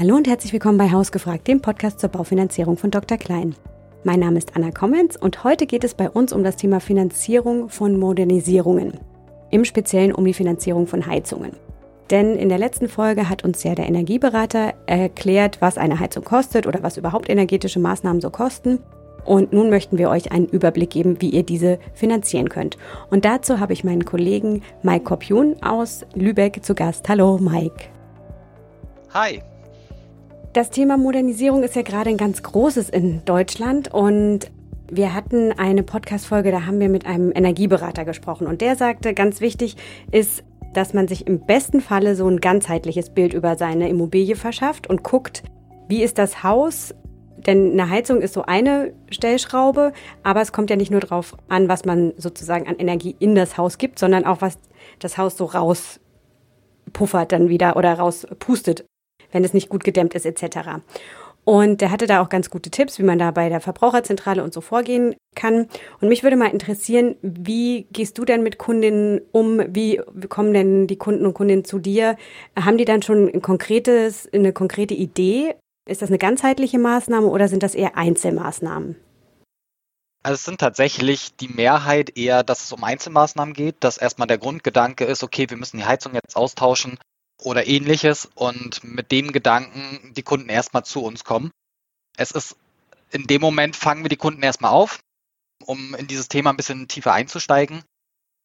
Hallo und herzlich willkommen bei Hausgefragt, dem Podcast zur Baufinanzierung von Dr. Klein. Mein Name ist Anna Kommens und heute geht es bei uns um das Thema Finanzierung von Modernisierungen. Im Speziellen um die Finanzierung von Heizungen. Denn in der letzten Folge hat uns ja der Energieberater erklärt, was eine Heizung kostet oder was überhaupt energetische Maßnahmen so kosten. Und nun möchten wir euch einen Überblick geben, wie ihr diese finanzieren könnt. Und dazu habe ich meinen Kollegen Mike Kopjun aus Lübeck zu Gast. Hallo Mike. Hi. Das Thema Modernisierung ist ja gerade ein ganz großes in Deutschland und wir hatten eine Podcast-Folge, da haben wir mit einem Energieberater gesprochen und der sagte, ganz wichtig ist, dass man sich im besten Falle so ein ganzheitliches Bild über seine Immobilie verschafft und guckt, wie ist das Haus? Denn eine Heizung ist so eine Stellschraube, aber es kommt ja nicht nur darauf an, was man sozusagen an Energie in das Haus gibt, sondern auch, was das Haus so rauspuffert dann wieder oder rauspustet wenn es nicht gut gedämmt ist etc. Und der hatte da auch ganz gute Tipps, wie man da bei der Verbraucherzentrale und so vorgehen kann. Und mich würde mal interessieren, wie gehst du denn mit Kundinnen um? Wie kommen denn die Kunden und Kundinnen zu dir? Haben die dann schon ein konkretes, eine konkrete Idee? Ist das eine ganzheitliche Maßnahme oder sind das eher Einzelmaßnahmen? Also es sind tatsächlich die Mehrheit eher, dass es um Einzelmaßnahmen geht, dass erstmal der Grundgedanke ist, okay, wir müssen die Heizung jetzt austauschen, oder ähnliches und mit dem Gedanken die Kunden erstmal zu uns kommen. Es ist in dem Moment fangen wir die Kunden erstmal auf, um in dieses Thema ein bisschen tiefer einzusteigen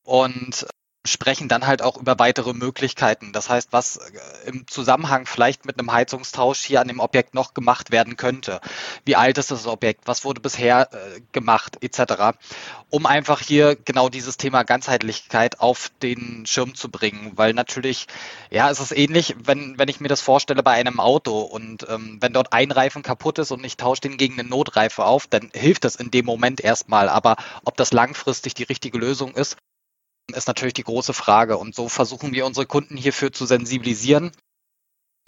und sprechen dann halt auch über weitere Möglichkeiten. Das heißt, was äh, im Zusammenhang vielleicht mit einem Heizungstausch hier an dem Objekt noch gemacht werden könnte. Wie alt ist das Objekt? Was wurde bisher äh, gemacht? Etc. Um einfach hier genau dieses Thema Ganzheitlichkeit auf den Schirm zu bringen. Weil natürlich, ja, es ist ähnlich, wenn, wenn ich mir das vorstelle bei einem Auto und ähm, wenn dort ein Reifen kaputt ist und ich tausche den gegen eine Notreife auf, dann hilft das in dem Moment erstmal. Aber ob das langfristig die richtige Lösung ist, ist natürlich die große Frage. Und so versuchen wir unsere Kunden hierfür zu sensibilisieren,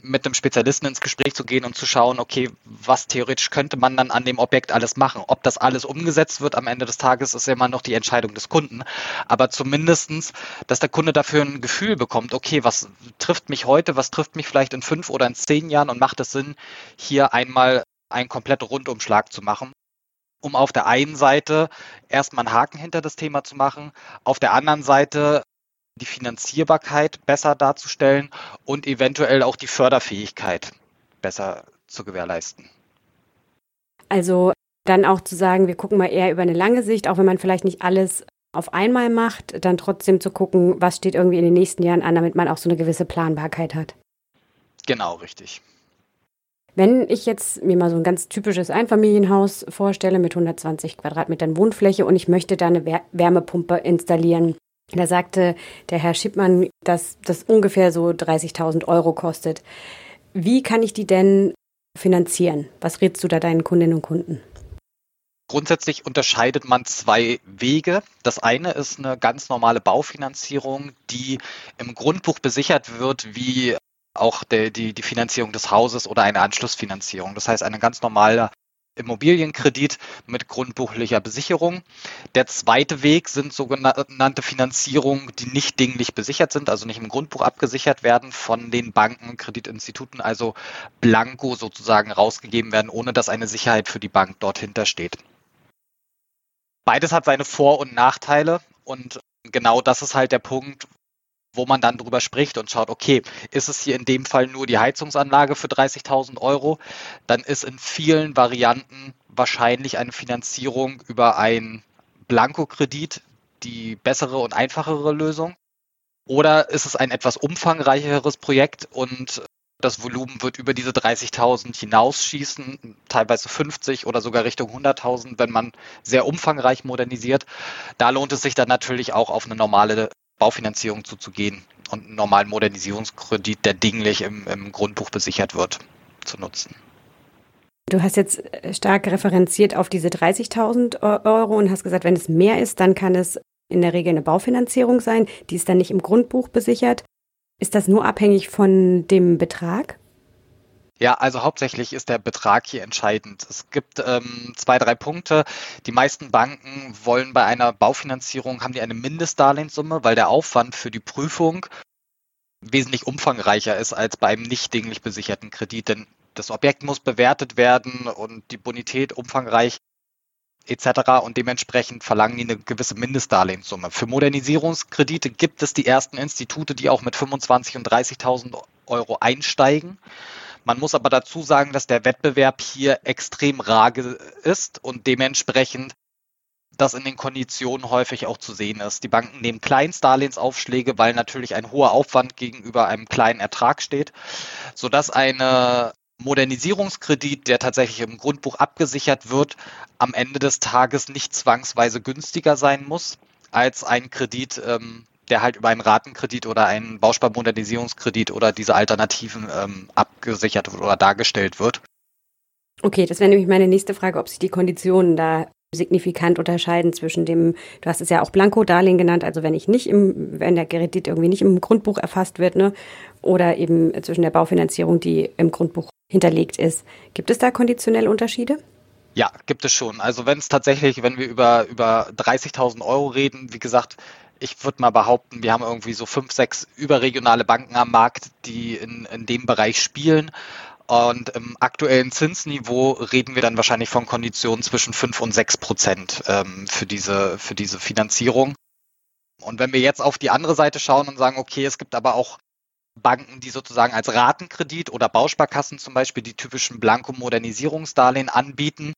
mit einem Spezialisten ins Gespräch zu gehen und zu schauen, okay, was theoretisch könnte man dann an dem Objekt alles machen. Ob das alles umgesetzt wird am Ende des Tages, ist immer noch die Entscheidung des Kunden. Aber zumindestens, dass der Kunde dafür ein Gefühl bekommt, okay, was trifft mich heute, was trifft mich vielleicht in fünf oder in zehn Jahren und macht es Sinn, hier einmal einen kompletten Rundumschlag zu machen um auf der einen Seite erstmal einen Haken hinter das Thema zu machen, auf der anderen Seite die Finanzierbarkeit besser darzustellen und eventuell auch die Förderfähigkeit besser zu gewährleisten. Also dann auch zu sagen, wir gucken mal eher über eine lange Sicht, auch wenn man vielleicht nicht alles auf einmal macht, dann trotzdem zu gucken, was steht irgendwie in den nächsten Jahren an, damit man auch so eine gewisse Planbarkeit hat. Genau, richtig. Wenn ich jetzt mir mal so ein ganz typisches Einfamilienhaus vorstelle mit 120 Quadratmetern Wohnfläche und ich möchte da eine Wärmepumpe installieren, da sagte der Herr Schippmann, dass das ungefähr so 30.000 Euro kostet. Wie kann ich die denn finanzieren? Was rätst du da deinen Kundinnen und Kunden? Grundsätzlich unterscheidet man zwei Wege. Das eine ist eine ganz normale Baufinanzierung, die im Grundbuch besichert wird wie auch der, die, die Finanzierung des Hauses oder eine Anschlussfinanzierung. Das heißt, eine ganz normale Immobilienkredit mit grundbuchlicher Besicherung. Der zweite Weg sind sogenannte Finanzierungen, die nicht dinglich besichert sind, also nicht im Grundbuch abgesichert werden von den Banken, Kreditinstituten, also blanko sozusagen rausgegeben werden, ohne dass eine Sicherheit für die Bank dort hintersteht. Beides hat seine Vor- und Nachteile und genau das ist halt der Punkt, wo man dann drüber spricht und schaut, okay, ist es hier in dem Fall nur die Heizungsanlage für 30.000 Euro, dann ist in vielen Varianten wahrscheinlich eine Finanzierung über ein Blankokredit die bessere und einfachere Lösung. Oder ist es ein etwas umfangreicheres Projekt und das Volumen wird über diese 30.000 hinausschießen, teilweise 50 oder sogar Richtung 100.000, wenn man sehr umfangreich modernisiert. Da lohnt es sich dann natürlich auch auf eine normale Baufinanzierung zuzugehen und einen normalen Modernisierungskredit, der dinglich im, im Grundbuch besichert wird, zu nutzen. Du hast jetzt äh, stark referenziert auf diese 30.000 Euro und hast gesagt, wenn es mehr ist, dann kann es in der Regel eine Baufinanzierung sein. Die ist dann nicht im Grundbuch besichert. Ist das nur abhängig von dem Betrag? Ja, also hauptsächlich ist der Betrag hier entscheidend. Es gibt ähm, zwei, drei Punkte. Die meisten Banken wollen bei einer Baufinanzierung, haben die eine Mindestdarlehenssumme, weil der Aufwand für die Prüfung wesentlich umfangreicher ist als bei einem nicht dinglich besicherten Kredit. Denn das Objekt muss bewertet werden und die Bonität umfangreich etc. Und dementsprechend verlangen die eine gewisse Mindestdarlehenssumme. Für Modernisierungskredite gibt es die ersten Institute, die auch mit 25.000 und 30.000 Euro einsteigen. Man muss aber dazu sagen, dass der Wettbewerb hier extrem rar ist und dementsprechend das in den Konditionen häufig auch zu sehen ist. Die Banken nehmen Kleinstdarlehensaufschläge, weil natürlich ein hoher Aufwand gegenüber einem kleinen Ertrag steht, sodass eine Modernisierungskredit, der tatsächlich im Grundbuch abgesichert wird, am Ende des Tages nicht zwangsweise günstiger sein muss als ein Kredit, ähm, der halt über einen Ratenkredit oder einen Bausparmodernisierungskredit oder diese Alternativen ähm, abgesichert oder dargestellt wird. Okay, das wäre nämlich meine nächste Frage, ob sich die Konditionen da signifikant unterscheiden zwischen dem, du hast es ja auch Blanko-Darlehen genannt, also wenn ich nicht im, wenn der Kredit irgendwie nicht im Grundbuch erfasst wird, ne, oder eben zwischen der Baufinanzierung, die im Grundbuch hinterlegt ist. Gibt es da konditionelle Unterschiede? Ja, gibt es schon. Also wenn es tatsächlich, wenn wir über, über 30.000 Euro reden, wie gesagt, ich würde mal behaupten, wir haben irgendwie so fünf, sechs überregionale Banken am Markt, die in, in dem Bereich spielen. Und im aktuellen Zinsniveau reden wir dann wahrscheinlich von Konditionen zwischen 5 und 6 Prozent ähm, für, diese, für diese Finanzierung. Und wenn wir jetzt auf die andere Seite schauen und sagen, okay, es gibt aber auch Banken, die sozusagen als Ratenkredit oder Bausparkassen zum Beispiel die typischen Blanko-Modernisierungsdarlehen anbieten,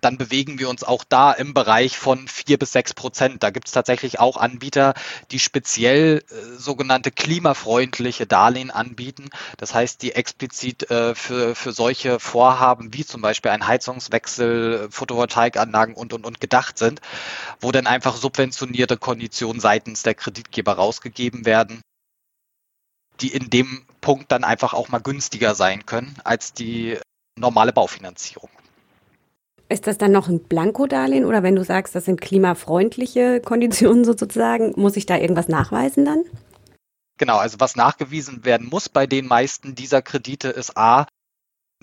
dann bewegen wir uns auch da im Bereich von vier bis sechs Prozent. Da gibt es tatsächlich auch Anbieter, die speziell äh, sogenannte klimafreundliche Darlehen anbieten. Das heißt, die explizit äh, für, für solche Vorhaben wie zum Beispiel ein Heizungswechsel, Photovoltaikanlagen und, und, und gedacht sind, wo dann einfach subventionierte Konditionen seitens der Kreditgeber rausgegeben werden, die in dem Punkt dann einfach auch mal günstiger sein können als die normale Baufinanzierung. Ist das dann noch ein Blankodarlehen oder wenn du sagst, das sind klimafreundliche Konditionen sozusagen, muss ich da irgendwas nachweisen dann? Genau, also was nachgewiesen werden muss bei den meisten dieser Kredite ist A,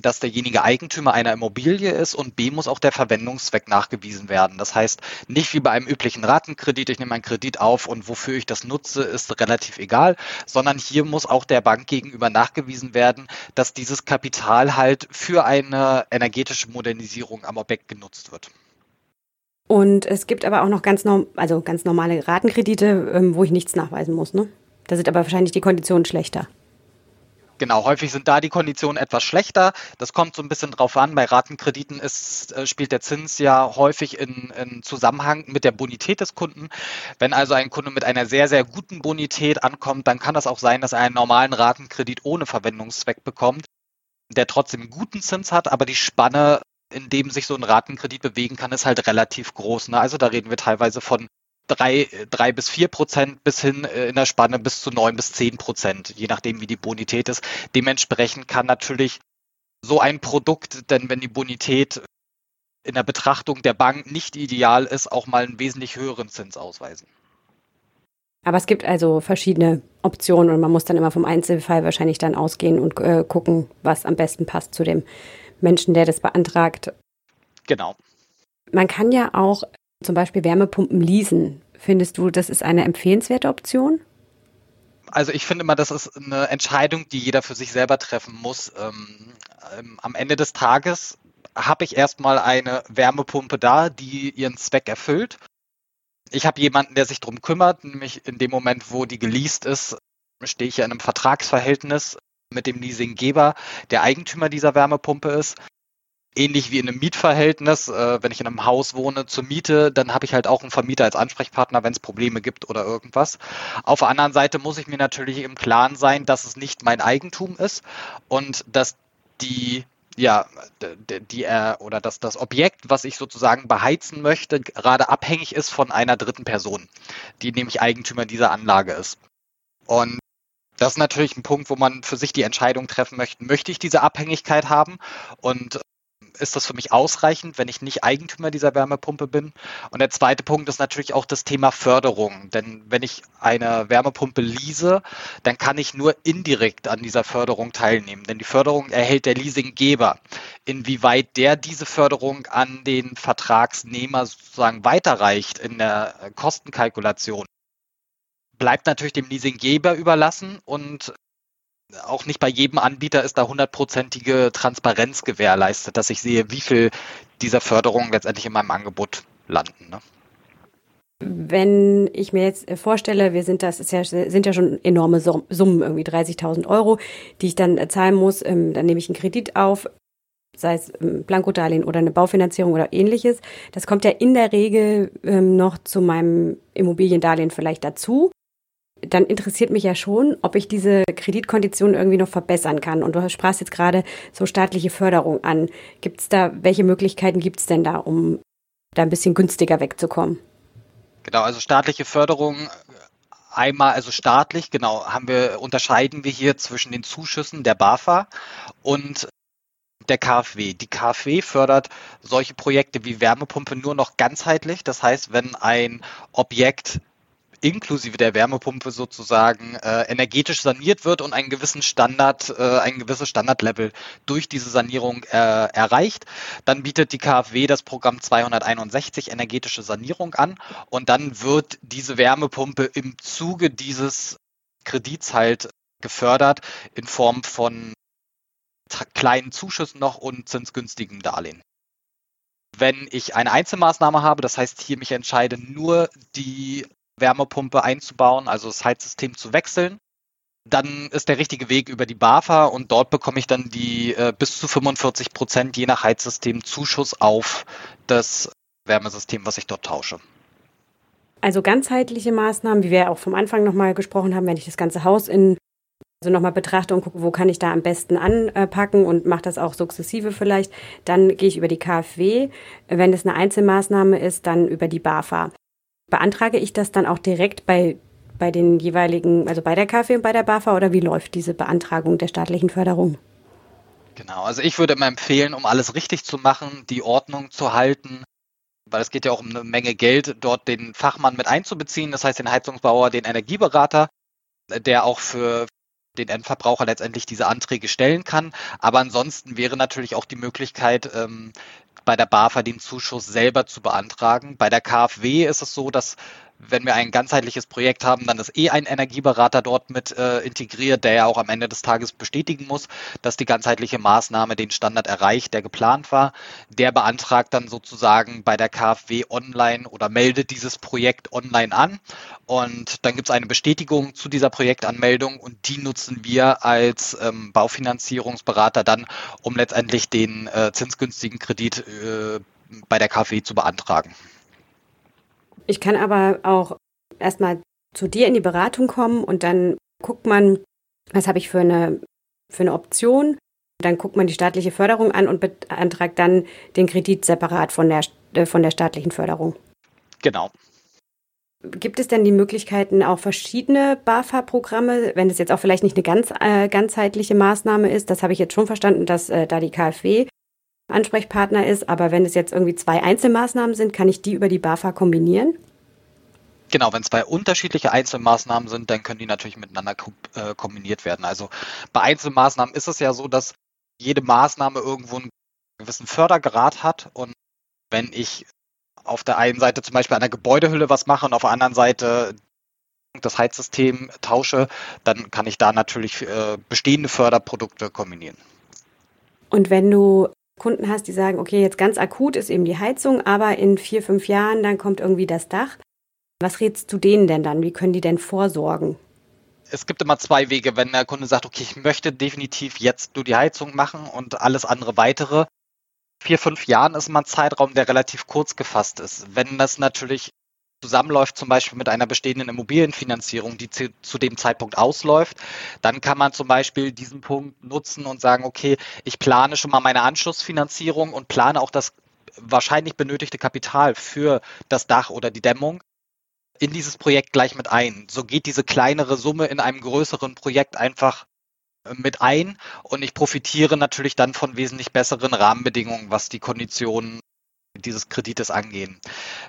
dass derjenige Eigentümer einer Immobilie ist und B muss auch der Verwendungszweck nachgewiesen werden. Das heißt, nicht wie bei einem üblichen Ratenkredit, ich nehme einen Kredit auf und wofür ich das nutze, ist relativ egal, sondern hier muss auch der Bank gegenüber nachgewiesen werden, dass dieses Kapital halt für eine energetische Modernisierung am Objekt genutzt wird. Und es gibt aber auch noch ganz, norm also ganz normale Ratenkredite, ähm, wo ich nichts nachweisen muss. Ne? Da sind aber wahrscheinlich die Konditionen schlechter. Genau, häufig sind da die Konditionen etwas schlechter. Das kommt so ein bisschen drauf an. Bei Ratenkrediten ist, äh, spielt der Zins ja häufig in, in, Zusammenhang mit der Bonität des Kunden. Wenn also ein Kunde mit einer sehr, sehr guten Bonität ankommt, dann kann das auch sein, dass er einen normalen Ratenkredit ohne Verwendungszweck bekommt, der trotzdem guten Zins hat, aber die Spanne in dem sich so ein Ratenkredit bewegen kann, ist halt relativ groß. Ne? Also da reden wir teilweise von drei, drei bis vier Prozent bis hin äh, in der Spanne bis zu neun bis zehn Prozent, je nachdem wie die Bonität ist. Dementsprechend kann natürlich so ein Produkt, denn wenn die Bonität in der Betrachtung der Bank nicht ideal ist, auch mal einen wesentlich höheren Zins ausweisen. Aber es gibt also verschiedene Optionen und man muss dann immer vom Einzelfall wahrscheinlich dann ausgehen und äh, gucken, was am besten passt zu dem Menschen, der das beantragt. Genau. Man kann ja auch zum Beispiel Wärmepumpen leasen. Findest du, das ist eine empfehlenswerte Option? Also ich finde immer, das ist eine Entscheidung, die jeder für sich selber treffen muss. Ähm, ähm, am Ende des Tages habe ich erstmal eine Wärmepumpe da, die ihren Zweck erfüllt. Ich habe jemanden, der sich darum kümmert, nämlich in dem Moment, wo die geleast ist, stehe ich ja in einem Vertragsverhältnis mit dem Leasinggeber, der Eigentümer dieser Wärmepumpe ist ähnlich wie in einem Mietverhältnis, äh, wenn ich in einem Haus wohne zur Miete, dann habe ich halt auch einen Vermieter als Ansprechpartner, wenn es Probleme gibt oder irgendwas. Auf der anderen Seite muss ich mir natürlich im Klaren sein, dass es nicht mein Eigentum ist und dass die ja, die, die äh, oder dass das Objekt, was ich sozusagen beheizen möchte, gerade abhängig ist von einer dritten Person, die nämlich Eigentümer dieser Anlage ist. Und das ist natürlich ein Punkt, wo man für sich die Entscheidung treffen möchte, möchte ich diese Abhängigkeit haben? Und ist das für mich ausreichend, wenn ich nicht Eigentümer dieser Wärmepumpe bin. Und der zweite Punkt ist natürlich auch das Thema Förderung. Denn wenn ich eine Wärmepumpe lease, dann kann ich nur indirekt an dieser Förderung teilnehmen. Denn die Förderung erhält der Leasinggeber. Inwieweit der diese Förderung an den Vertragsnehmer sozusagen weiterreicht in der Kostenkalkulation, bleibt natürlich dem Leasinggeber überlassen und auch nicht bei jedem Anbieter ist da hundertprozentige Transparenz gewährleistet, dass ich sehe, wie viel dieser Förderungen letztendlich in meinem Angebot landen. Ne? Wenn ich mir jetzt vorstelle, wir sind das ist ja, sind ja schon enorme Summen, irgendwie 30.000 Euro, die ich dann zahlen muss, ähm, dann nehme ich einen Kredit auf, sei es ein Blankodarlehen oder eine Baufinanzierung oder ähnliches. Das kommt ja in der Regel ähm, noch zu meinem Immobiliendarlehen vielleicht dazu. Dann interessiert mich ja schon, ob ich diese Kreditkonditionen irgendwie noch verbessern kann. Und du sprachst jetzt gerade so staatliche Förderung an. Gibt es da, welche Möglichkeiten gibt es denn da, um da ein bisschen günstiger wegzukommen? Genau, also staatliche Förderung einmal, also staatlich, genau, haben wir, unterscheiden wir hier zwischen den Zuschüssen der BAFA und der KfW. Die KfW fördert solche Projekte wie Wärmepumpe nur noch ganzheitlich. Das heißt, wenn ein Objekt inklusive der Wärmepumpe sozusagen äh, energetisch saniert wird und einen gewissen Standard, äh, ein gewisses Standardlevel durch diese Sanierung äh, erreicht, dann bietet die KfW das Programm 261 energetische Sanierung an und dann wird diese Wärmepumpe im Zuge dieses Kredits halt gefördert in Form von kleinen Zuschüssen noch und zinsgünstigen Darlehen. Wenn ich eine Einzelmaßnahme habe, das heißt hier mich entscheide, nur die Wärmepumpe einzubauen, also das Heizsystem zu wechseln, dann ist der richtige Weg über die BAFA und dort bekomme ich dann die äh, bis zu 45 Prozent je nach Heizsystem Zuschuss auf das Wärmesystem, was ich dort tausche. Also ganzheitliche Maßnahmen, wie wir auch vom Anfang nochmal gesprochen haben, wenn ich das ganze Haus in also nochmal betrachte und gucke, wo kann ich da am besten anpacken und mache das auch sukzessive vielleicht. Dann gehe ich über die KfW. Wenn es eine Einzelmaßnahme ist, dann über die BAFA. Beantrage ich das dann auch direkt bei, bei den jeweiligen, also bei der KfW und bei der BAFA oder wie läuft diese Beantragung der staatlichen Förderung? Genau, also ich würde immer empfehlen, um alles richtig zu machen, die Ordnung zu halten, weil es geht ja auch um eine Menge Geld, dort den Fachmann mit einzubeziehen, das heißt den Heizungsbauer, den Energieberater, der auch für den Endverbraucher letztendlich diese Anträge stellen kann. Aber ansonsten wäre natürlich auch die Möglichkeit, ähm, bei der BAFA den Zuschuss selber zu beantragen. Bei der KfW ist es so, dass wenn wir ein ganzheitliches Projekt haben, dann ist eh ein Energieberater dort mit äh, integriert, der ja auch am Ende des Tages bestätigen muss, dass die ganzheitliche Maßnahme den Standard erreicht, der geplant war. Der beantragt dann sozusagen bei der KfW online oder meldet dieses Projekt online an. Und dann gibt es eine Bestätigung zu dieser Projektanmeldung und die nutzen wir als ähm, Baufinanzierungsberater dann, um letztendlich den äh, zinsgünstigen Kredit äh, bei der KfW zu beantragen. Ich kann aber auch erstmal zu dir in die Beratung kommen und dann guckt man, was habe ich für eine, für eine Option. Dann guckt man die staatliche Förderung an und beantragt dann den Kredit separat von der, äh, von der staatlichen Förderung. Genau. Gibt es denn die Möglichkeiten, auch verschiedene BAFA-Programme, wenn es jetzt auch vielleicht nicht eine ganz äh, ganzheitliche Maßnahme ist, das habe ich jetzt schon verstanden, dass äh, da die KfW Ansprechpartner ist. Aber wenn es jetzt irgendwie zwei Einzelmaßnahmen sind, kann ich die über die BAFA kombinieren? Genau, wenn zwei unterschiedliche Einzelmaßnahmen sind, dann können die natürlich miteinander äh, kombiniert werden. Also bei Einzelmaßnahmen ist es ja so, dass jede Maßnahme irgendwo einen gewissen Fördergrad hat. Und wenn ich auf der einen Seite zum Beispiel an der Gebäudehülle was mache und auf der anderen Seite das Heizsystem tausche, dann kann ich da natürlich äh, bestehende Förderprodukte kombinieren. Und wenn du Kunden hast, die sagen, okay, jetzt ganz akut ist eben die Heizung, aber in vier, fünf Jahren, dann kommt irgendwie das Dach. Was rätst du denen denn dann? Wie können die denn vorsorgen? Es gibt immer zwei Wege, wenn der Kunde sagt, okay, ich möchte definitiv jetzt nur die Heizung machen und alles andere weitere. Vier, fünf Jahren ist immer ein Zeitraum, der relativ kurz gefasst ist. Wenn das natürlich zusammenläuft, zum Beispiel mit einer bestehenden Immobilienfinanzierung, die zu, dem Zeitpunkt ausläuft, dann kann man zum Beispiel diesen Punkt nutzen und sagen, okay, ich plane schon mal meine Anschlussfinanzierung und plane auch das wahrscheinlich benötigte Kapital für das Dach oder die Dämmung in dieses Projekt gleich mit ein. So geht diese kleinere Summe in einem größeren Projekt einfach äh, mit ein und ich profitiere natürlich dann von wesentlich besseren Rahmenbedingungen, was die Konditionen dieses Kredites angehen.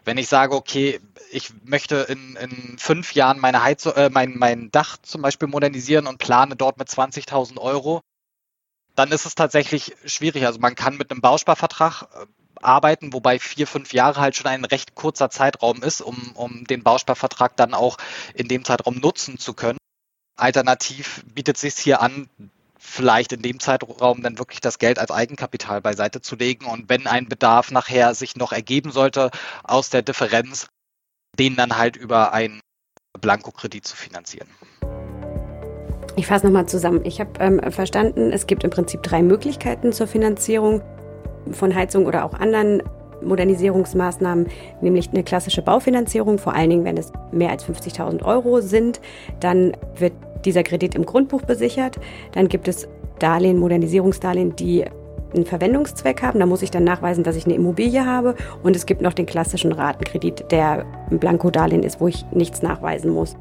Wenn ich sage, okay, ich möchte in, in fünf Jahren meine Heizung, äh, mein, mein Dach zum Beispiel modernisieren und plane dort mit 20.000 Euro, dann ist es tatsächlich schwierig. Also man kann mit einem Bausparvertrag äh, arbeiten, wobei vier, fünf Jahre halt schon ein recht kurzer Zeitraum ist, um, um den Bausparvertrag dann auch in dem Zeitraum nutzen zu können. Alternativ bietet sich hier an, vielleicht in dem Zeitraum dann wirklich das Geld als Eigenkapital beiseite zu legen und wenn ein Bedarf nachher sich noch ergeben sollte aus der Differenz, den dann halt über einen Blankokredit zu finanzieren. Ich fasse nochmal zusammen. Ich habe ähm, verstanden, es gibt im Prinzip drei Möglichkeiten zur Finanzierung von Heizung oder auch anderen Modernisierungsmaßnahmen, nämlich eine klassische Baufinanzierung, vor allen Dingen, wenn es mehr als 50.000 Euro sind. Dann wird dieser Kredit im Grundbuch besichert. Dann gibt es Darlehen, Modernisierungsdarlehen, die einen Verwendungszweck haben. Da muss ich dann nachweisen, dass ich eine Immobilie habe. Und es gibt noch den klassischen Ratenkredit, der ein Blankodarlehen ist, wo ich nichts nachweisen muss.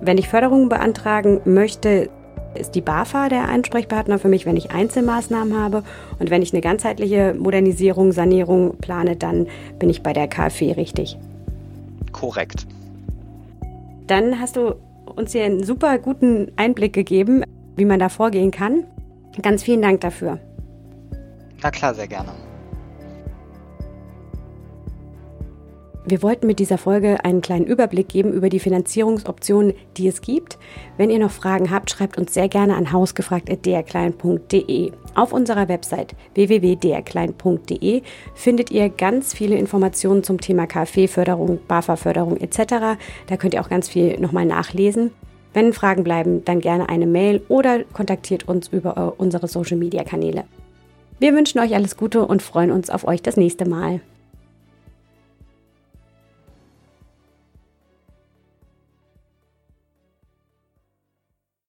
Wenn ich Förderungen beantragen möchte, ist die BAFA der Ansprechpartner für mich, wenn ich Einzelmaßnahmen habe. Und wenn ich eine ganzheitliche Modernisierung, Sanierung plane, dann bin ich bei der KfW richtig. Korrekt. Dann hast du uns hier einen super guten Einblick gegeben, wie man da vorgehen kann. Ganz vielen Dank dafür. Na klar, sehr gerne. Wir wollten mit dieser Folge einen kleinen Überblick geben über die Finanzierungsoptionen, die es gibt. Wenn ihr noch Fragen habt, schreibt uns sehr gerne an hausgefragt.drklein.de. Auf unserer Website www.drklein.de findet ihr ganz viele Informationen zum Thema KfW-Förderung, BAFA-Förderung etc. Da könnt ihr auch ganz viel nochmal nachlesen. Wenn Fragen bleiben, dann gerne eine Mail oder kontaktiert uns über unsere Social-Media-Kanäle. Wir wünschen euch alles Gute und freuen uns auf euch das nächste Mal.